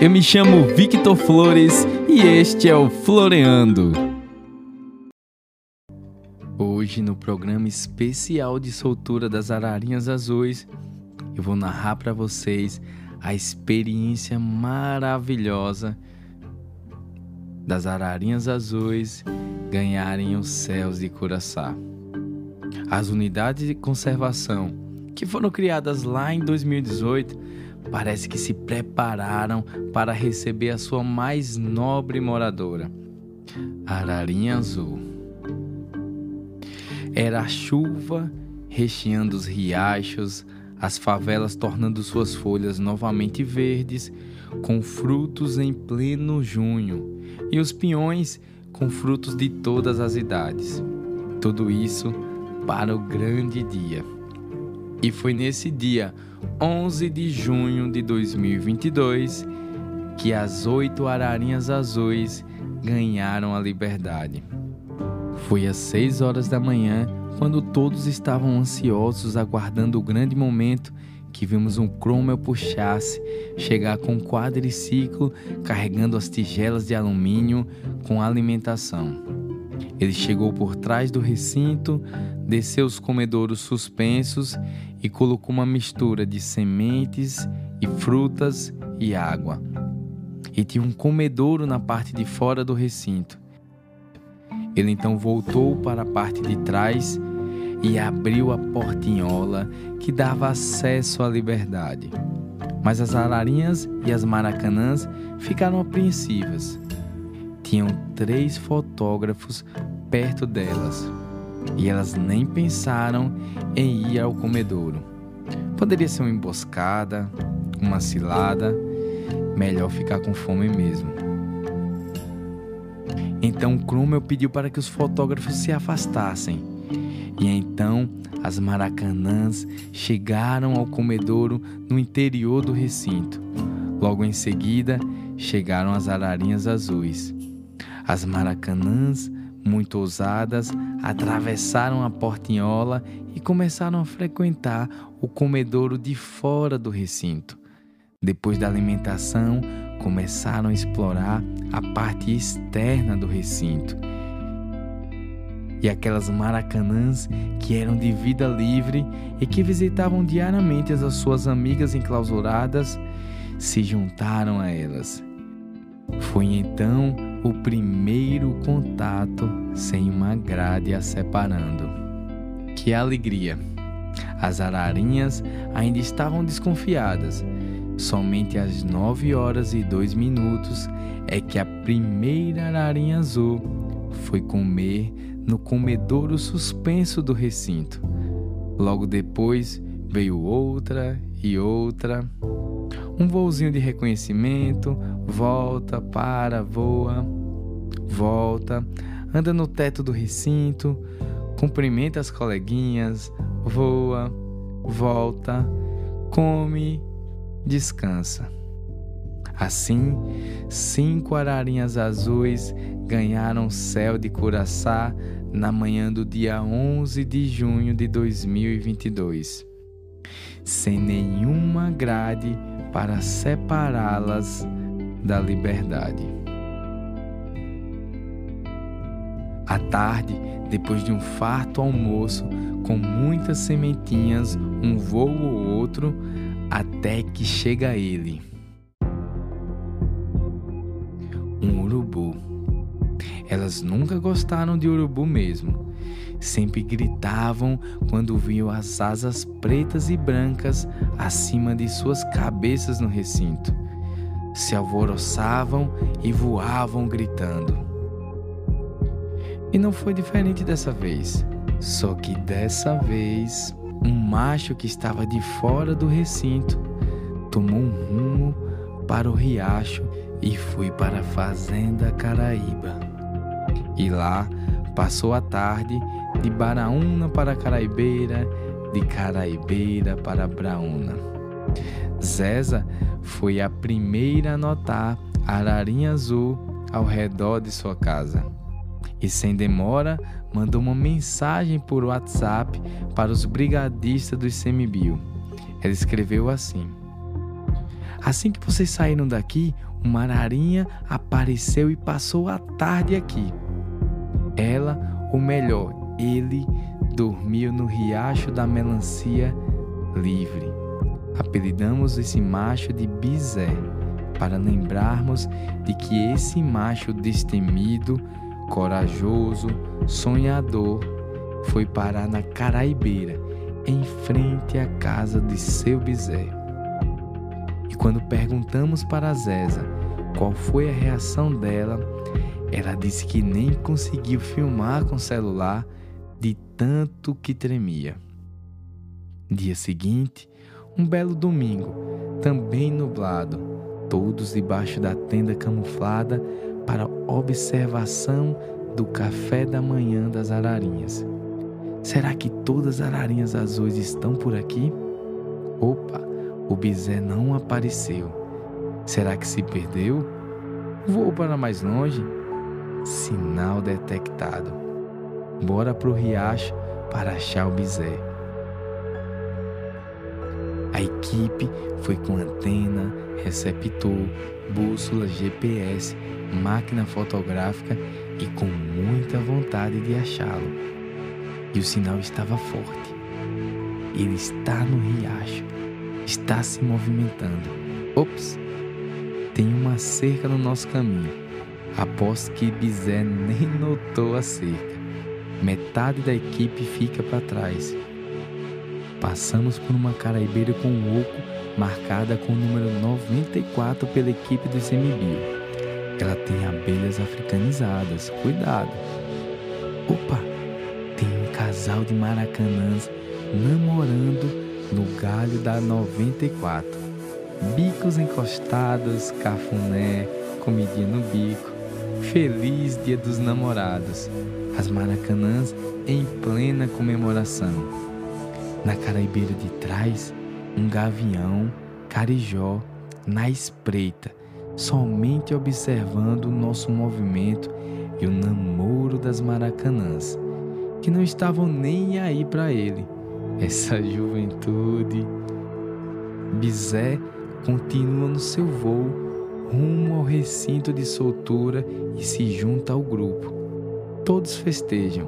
Eu me chamo Victor Flores e este é o Floreando. Hoje, no programa especial de soltura das ararinhas azuis, eu vou narrar para vocês a experiência maravilhosa das ararinhas azuis ganharem os céus de Curaçá. As unidades de conservação que foram criadas lá em 2018 parece que se prepararam para receber a sua mais nobre moradora, Ararinha Azul. Era a chuva recheando os riachos, as favelas tornando suas folhas novamente verdes, com frutos em pleno junho, e os pinhões com frutos de todas as idades. Tudo isso para o grande dia. E foi nesse dia, 11 de junho de 2022, que as oito ararinhas azuis ganharam a liberdade. Foi às 6 horas da manhã, quando todos estavam ansiosos aguardando o grande momento que vimos um Cromwell puxasse chegar com um quadriciclo carregando as tigelas de alumínio com alimentação. Ele chegou por trás do recinto, desceu os comedouros suspensos e colocou uma mistura de sementes e frutas e água. E tinha um comedouro na parte de fora do recinto. Ele então voltou para a parte de trás e abriu a portinhola que dava acesso à liberdade. Mas as ararinhas e as maracanãs ficaram apreensivas. Tinham três fotógrafos perto delas e elas nem pensaram em ir ao comedouro. Poderia ser uma emboscada, uma cilada, melhor ficar com fome mesmo. Então Cromwell pediu para que os fotógrafos se afastassem. E então as maracanãs chegaram ao comedouro no interior do recinto. Logo em seguida, chegaram as ararinhas azuis. As maracanãs muito ousadas, atravessaram a portinhola e começaram a frequentar o comedouro de fora do recinto. Depois da alimentação, começaram a explorar a parte externa do recinto. E aquelas maracanãs que eram de vida livre e que visitavam diariamente as suas amigas enclausuradas se juntaram a elas. Foi então o primeiro contato sem uma grade a separando. Que alegria! As ararinhas ainda estavam desconfiadas. Somente às nove horas e dois minutos é que a primeira ararinha azul foi comer no comedouro suspenso do recinto. Logo depois veio outra e outra. Um voozinho de reconhecimento, volta, para, voa, volta, anda no teto do recinto, cumprimenta as coleguinhas, voa, volta, come, descansa. Assim, cinco ararinhas azuis ganharam céu de Curaçá na manhã do dia 11 de junho de 2022, sem nenhuma grade para separá-las da liberdade. À tarde, depois de um farto almoço, com muitas sementinhas, um voo ou outro, até que chega ele. Um urubu. Elas nunca gostaram de urubu mesmo. Sempre gritavam quando viam as asas pretas e brancas acima de suas cabeças no recinto se alvoroçavam e voavam gritando. E não foi diferente dessa vez. Só que dessa vez, um macho que estava de fora do recinto tomou um rumo para o riacho e foi para a fazenda Caraíba. E lá passou a tarde de Baraúna para Caraibeira, de Caraibeira para Braúna. Zeza foi a primeira a notar a ararinha azul ao redor de sua casa. E sem demora, mandou uma mensagem por WhatsApp para os brigadistas do ICMBio. Ela escreveu assim: Assim que vocês saíram daqui, uma ararinha apareceu e passou a tarde aqui. Ela, ou melhor, ele, dormiu no riacho da melancia livre. Apelidamos esse macho de Bizé, para lembrarmos de que esse macho destemido, corajoso, sonhador, foi parar na Caraibeira, em frente à casa de seu Bizé. E quando perguntamos para Zéza qual foi a reação dela, ela disse que nem conseguiu filmar com o celular de tanto que tremia. Dia seguinte, um belo domingo, também nublado, todos debaixo da tenda camuflada para observação do café da manhã das ararinhas. Será que todas as ararinhas azuis estão por aqui? Opa, o bisé não apareceu. Será que se perdeu? Vou para mais longe? Sinal detectado. Bora pro riacho para achar o bisé. A equipe foi com antena, receptor, bússola GPS, máquina fotográfica e com muita vontade de achá-lo. E o sinal estava forte. Ele está no riacho, está se movimentando. Ops! Tem uma cerca no nosso caminho. Aposto que Bizé nem notou a cerca. Metade da equipe fica para trás. Passamos por uma caraibeira com um oco marcada com o número 94 pela equipe do ICMBio. Ela tem abelhas africanizadas, cuidado. Opa, tem um casal de maracanãs namorando no galho da 94. Bicos encostados, cafuné, comidinha no bico. Feliz Dia dos Namorados. As maracanãs em plena comemoração. Na caraibeira de trás, um gavião, carijó, na espreita, somente observando o nosso movimento e o namoro das maracanãs, que não estavam nem aí para ele. Essa juventude. Bizé continua no seu voo rumo ao recinto de soltura e se junta ao grupo. Todos festejam,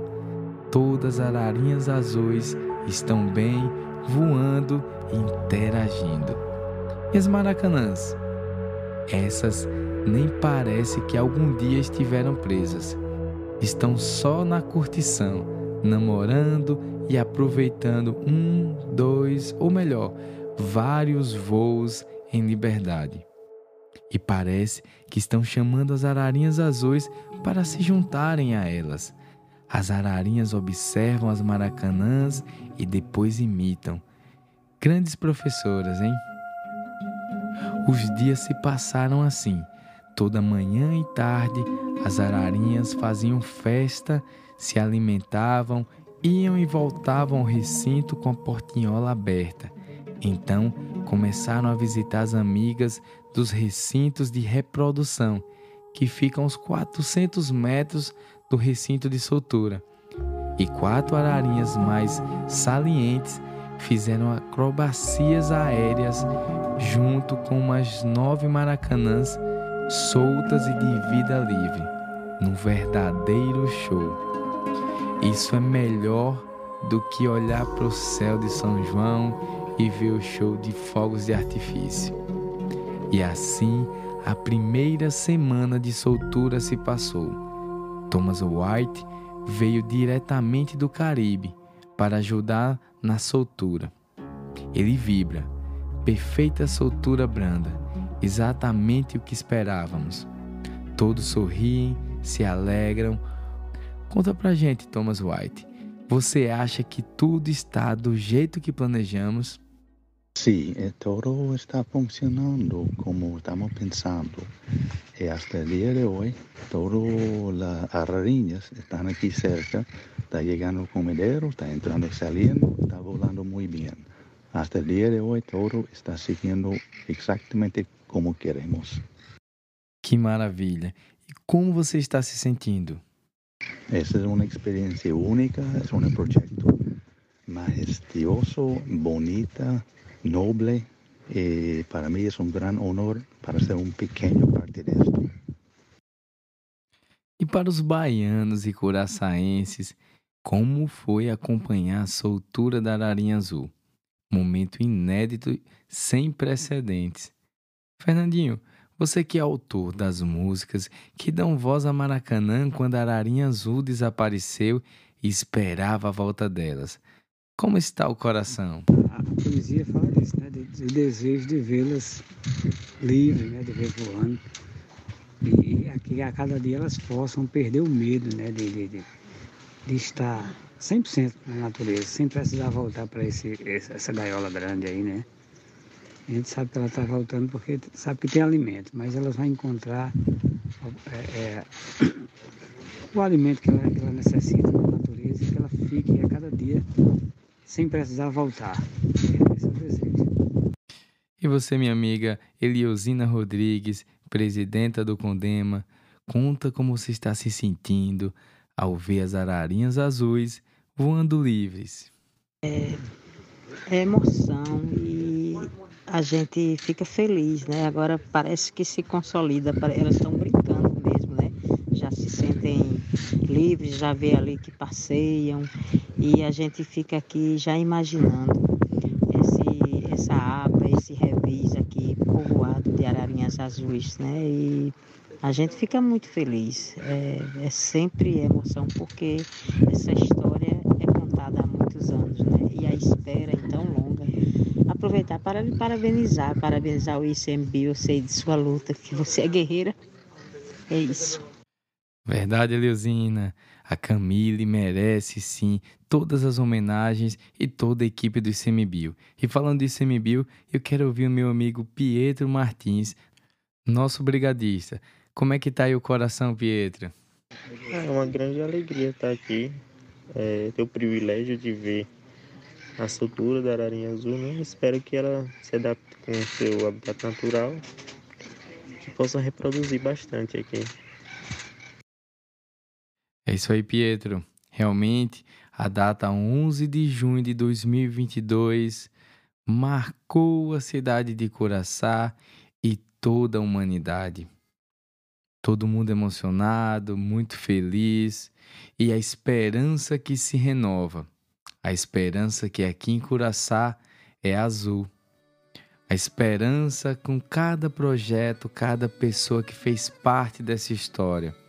todas as ararinhas azuis estão bem, voando e interagindo. E as maracanãs? Essas nem parece que algum dia estiveram presas. Estão só na curtição, namorando e aproveitando um, dois ou melhor, vários voos em liberdade. E parece que estão chamando as ararinhas azuis para se juntarem a elas as ararinhas observam as maracanãs e depois imitam. Grandes professoras, hein? Os dias se passaram assim. Toda manhã e tarde, as ararinhas faziam festa, se alimentavam, iam e voltavam ao recinto com a portinhola aberta. Então, começaram a visitar as amigas dos recintos de reprodução, que ficam aos 400 metros do recinto de soltura. E quatro ararinhas mais salientes fizeram acrobacias aéreas junto com umas nove maracanãs soltas e de vida livre, num verdadeiro show. Isso é melhor do que olhar para o céu de São João e ver o show de fogos de artifício. E assim a primeira semana de soltura se passou. Thomas White veio diretamente do Caribe para ajudar na soltura. Ele vibra, perfeita soltura branda, exatamente o que esperávamos. Todos sorriem, se alegram. Conta pra gente, Thomas White. Você acha que tudo está do jeito que planejamos? Sí, eh, todo está funcionando como estamos pensando. Y hasta el día de hoy, todas las arañas están aquí cerca, está llegando el comedero, está entrando y saliendo, está volando muy bien. Hasta el día de hoy, todo está siguiendo exactamente como queremos. Que maravilha! E como você está se sentindo? Essa é uma experiência única, é um projeto majestuoso, bonita, noble, E para mim é um grande honor para ser um pequeno parte disso. E para os baianos e curaçaenses, como foi acompanhar a soltura da Ararinha Azul? Momento inédito, sem precedentes. Fernandinho, você que é autor das músicas que dão voz a Maracanã quando a Ararinha Azul desapareceu e esperava a volta delas. Como está o coração? A poesia fala Do desejo de vê-las livres, né? De ver voando. E que a cada dia elas possam perder o medo, né? De, de, de, de estar 100% na natureza, sem precisar voltar para essa gaiola grande aí, né? A gente sabe que ela está voltando porque sabe que tem alimento, mas elas vão encontrar é, é, o alimento que ela, que ela necessita na natureza e que ela fique a cada dia sem precisar voltar. Esse é o desejo. E você, minha amiga Eliosina Rodrigues, presidenta do Condema, conta como você está se sentindo ao ver as ararinhas azuis voando livres. É, é emoção e a gente fica feliz, né? Agora parece que se consolida, elas estão brincando mesmo, né? Já se sentem livres, já vê ali que passeiam e a gente fica aqui já imaginando esse, essa aba, esse revis aqui povoado de ararinhas azuis, né? E a gente fica muito feliz. É, é sempre emoção porque essa história é contada há muitos anos, né? E a espera então longa. Aproveitar para lhe parabenizar, parabenizar o ICMB, eu sei de sua luta, que você é guerreira. É isso. Verdade, Eleusina. A Camille merece sim todas as homenagens e toda a equipe do ICMBio. E falando do ICMBio, eu quero ouvir o meu amigo Pietro Martins, nosso brigadista. Como é que tá aí o coração, Pietro? É uma grande alegria estar aqui. É, ter o privilégio de ver a estrutura da ararinha azul. Né? Espero que ela se adapte com o seu habitat natural e possa reproduzir bastante aqui. É isso aí, Pietro. Realmente, a data 11 de junho de 2022 marcou a cidade de Curaçá e toda a humanidade todo mundo emocionado, muito feliz e a esperança que se renova. A esperança que aqui em Curaçá é azul. A esperança com cada projeto, cada pessoa que fez parte dessa história.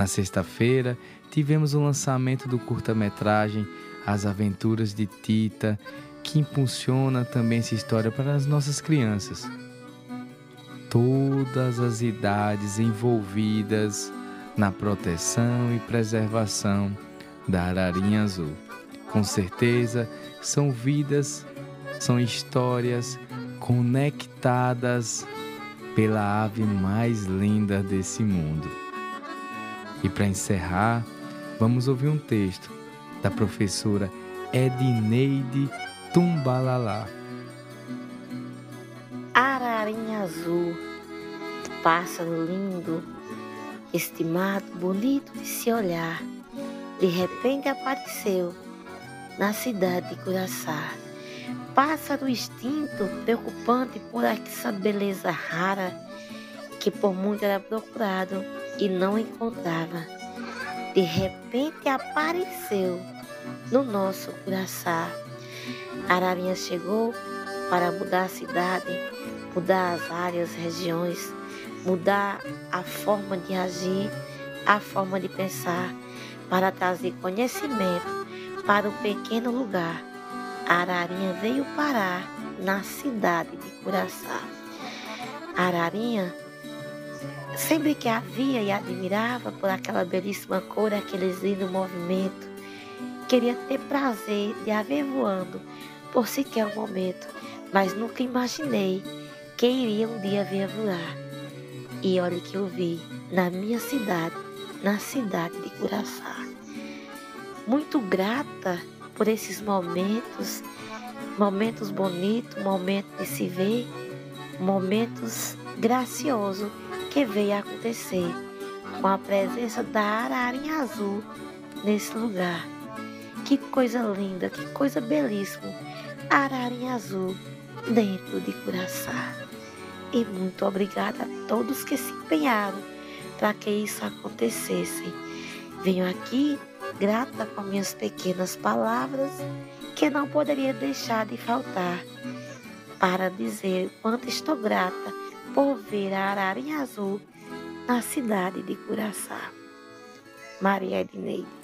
Na sexta-feira, tivemos o lançamento do curta-metragem As Aventuras de Tita, que impulsiona também essa história para as nossas crianças todas as idades envolvidas na proteção e preservação da ararinha azul. Com certeza, são vidas, são histórias conectadas pela ave mais linda desse mundo. E para encerrar, vamos ouvir um texto da professora Edneide Tumbalalá ararinha azul, pássaro lindo, estimado, bonito de se olhar, de repente apareceu na cidade de Curaçá. Pássaro extinto, preocupante por essa beleza rara, que por muito era procurado e não encontrava. De repente apareceu no nosso Curaçá. Ararinha chegou para mudar a cidade, mudar as áreas, regiões, mudar a forma de agir, a forma de pensar, para trazer conhecimento para um pequeno lugar. Ararinha veio parar na cidade de Curaçá. Ararinha sempre que a via e admirava por aquela belíssima cor, aquele lindo movimento, queria ter prazer de a ver voando por sequer um momento, mas nunca imaginei que iria um dia ver voar. E olha que eu vi na minha cidade, na cidade de Curaçá. Muito grata por esses momentos, momentos bonitos, momentos de se ver, momentos graciosos que veio acontecer com a presença da ararinha azul nesse lugar. Que coisa linda, que coisa belíssima. A ararinha azul dentro de Curaçá. E muito obrigada a todos que se empenharam para que isso acontecesse. Venho aqui grata com minhas pequenas palavras que não poderia deixar de faltar para dizer quanto estou grata por ver a ararinha azul na cidade de Curaçá. Maria Edneide.